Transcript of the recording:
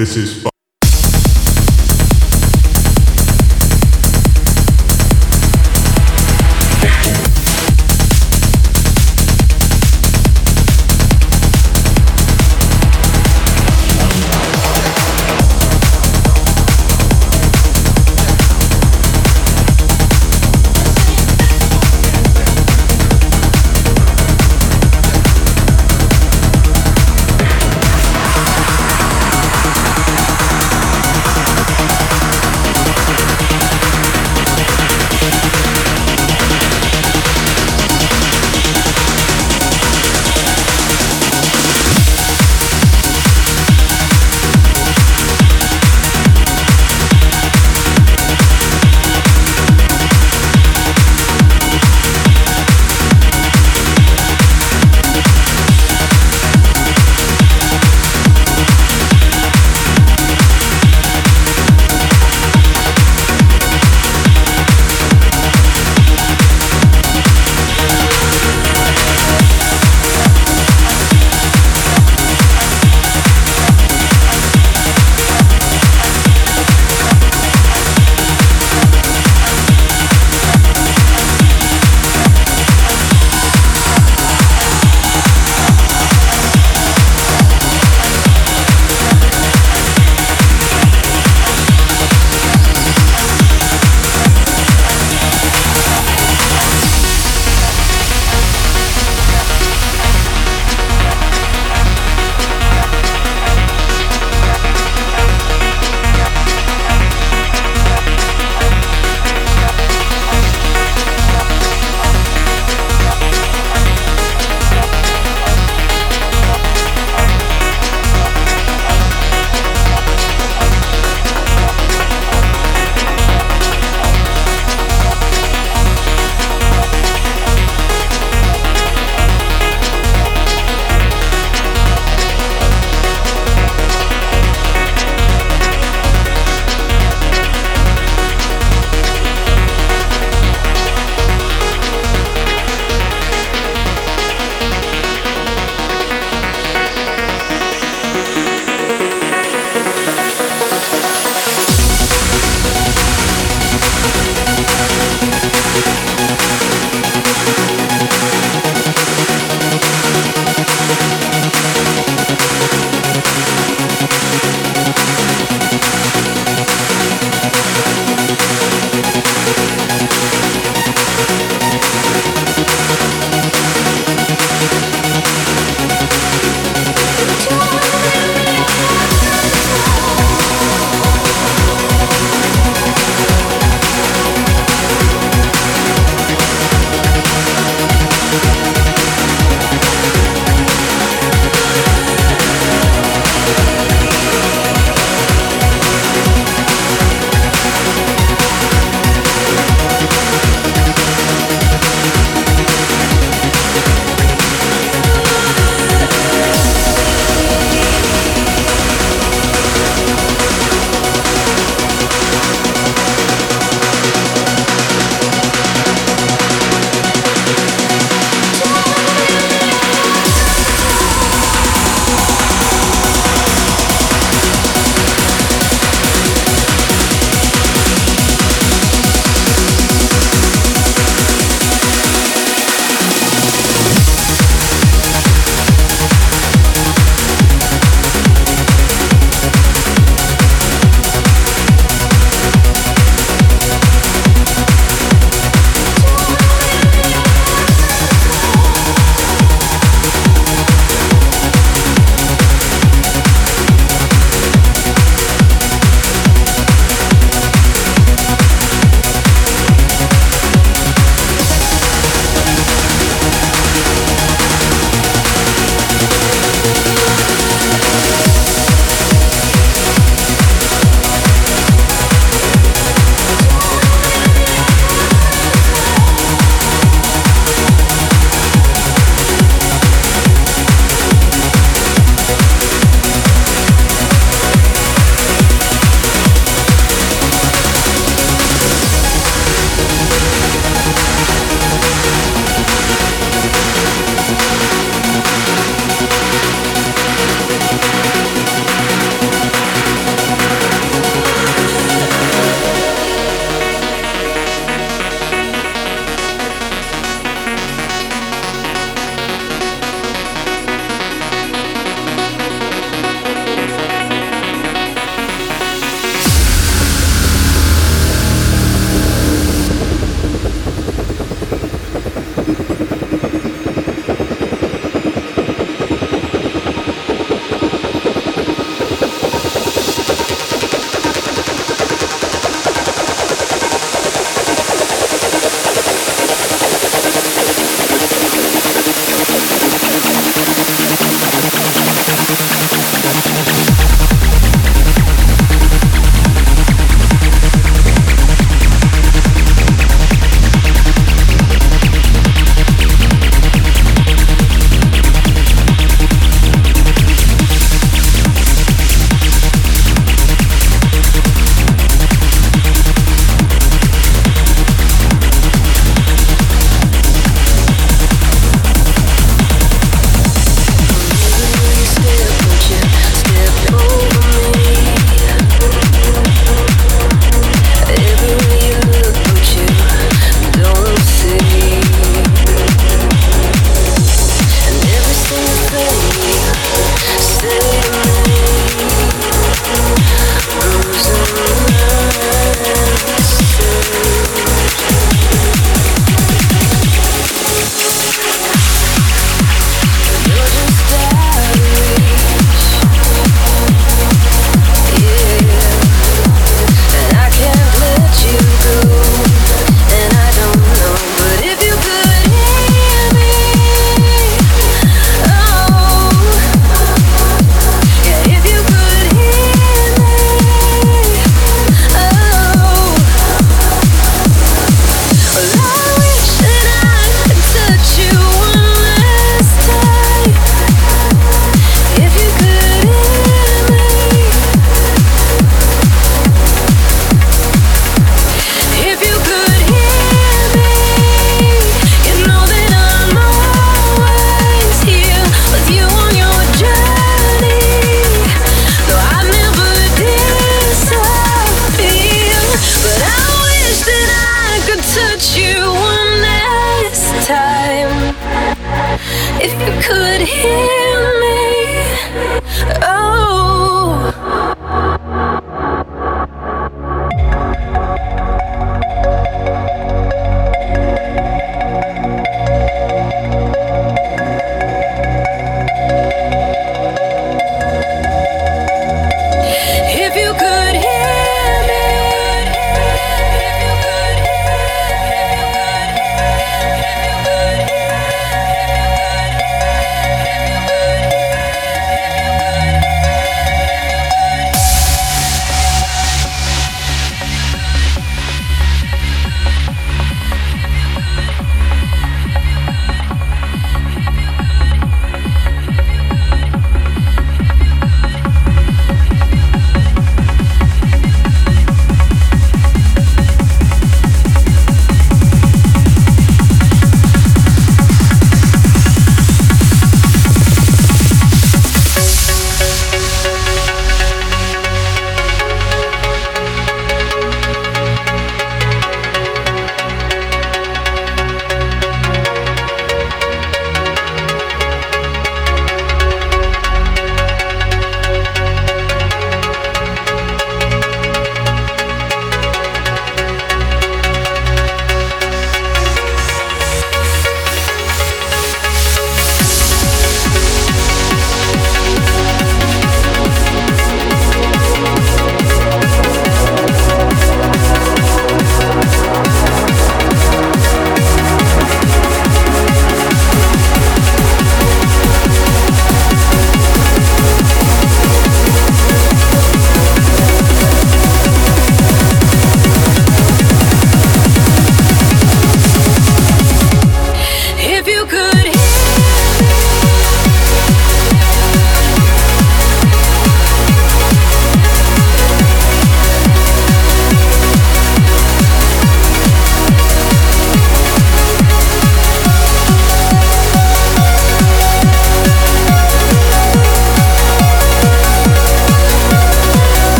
This is